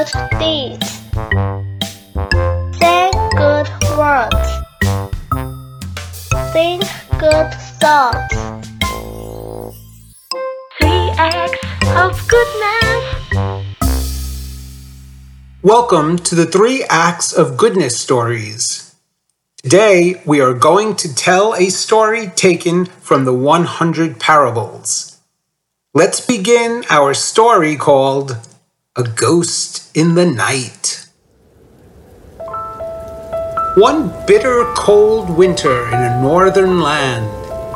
good deeds. Say good words. Think good thoughts. Three acts of goodness. Welcome to the Three Acts of Goodness stories. Today we are going to tell a story taken from the 100 Parables. Let's begin our story called A Ghost in the Night. One bitter cold winter in a northern land,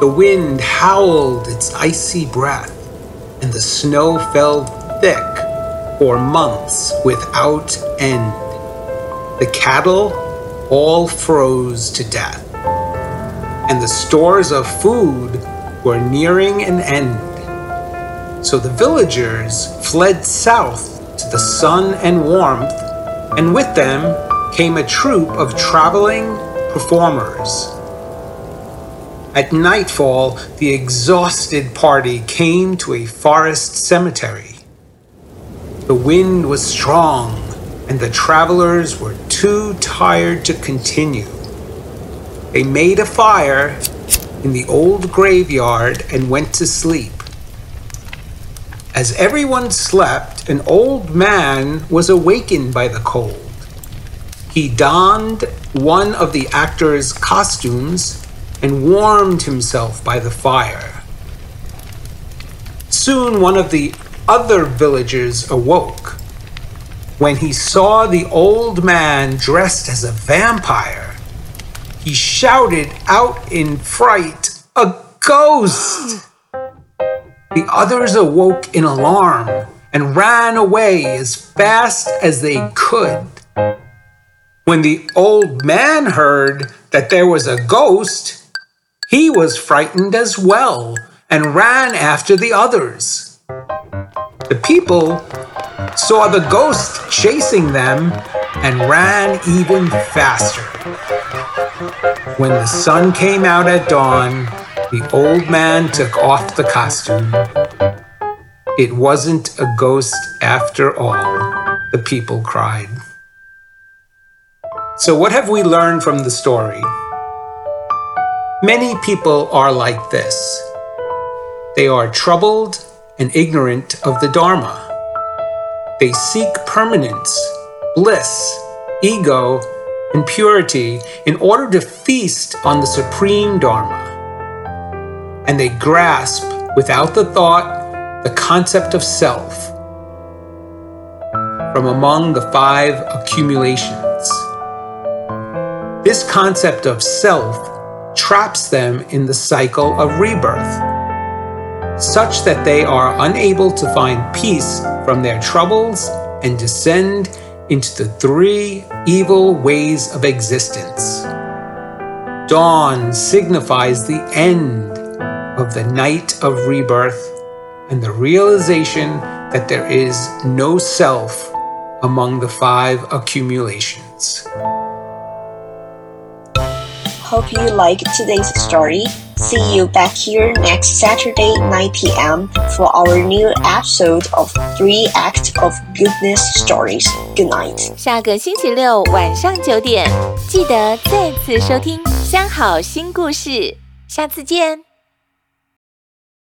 the wind howled its icy breath, and the snow fell thick for months without end. The cattle all froze to death, and the stores of food were nearing an end. So the villagers fled south the sun and warmth, and with them came a troop of traveling performers. At nightfall, the exhausted party came to a forest cemetery. The wind was strong, and the travelers were too tired to continue. They made a fire in the old graveyard and went to sleep. As everyone slept, an old man was awakened by the cold. He donned one of the actor's costumes and warmed himself by the fire. Soon one of the other villagers awoke. When he saw the old man dressed as a vampire, he shouted out in fright, A ghost! The others awoke in alarm and ran away as fast as they could. When the old man heard that there was a ghost, he was frightened as well and ran after the others. The people saw the ghost chasing them and ran even faster. When the sun came out at dawn, the old man took off the costume. It wasn't a ghost after all, the people cried. So, what have we learned from the story? Many people are like this. They are troubled and ignorant of the Dharma. They seek permanence, bliss, ego, and purity in order to feast on the supreme Dharma. And they grasp, without the thought, the concept of self from among the five accumulations. This concept of self traps them in the cycle of rebirth, such that they are unable to find peace from their troubles and descend into the three evil ways of existence. Dawn signifies the end of the night of rebirth and the realization that there is no self among the five accumulations. Hope you liked today's story. See you back here next Saturday 9 p.m. for our new episode of Three Acts of Goodness Stories. Good night. 下个星期六晚上九点，记得再次收听《三好心故事》，下次见。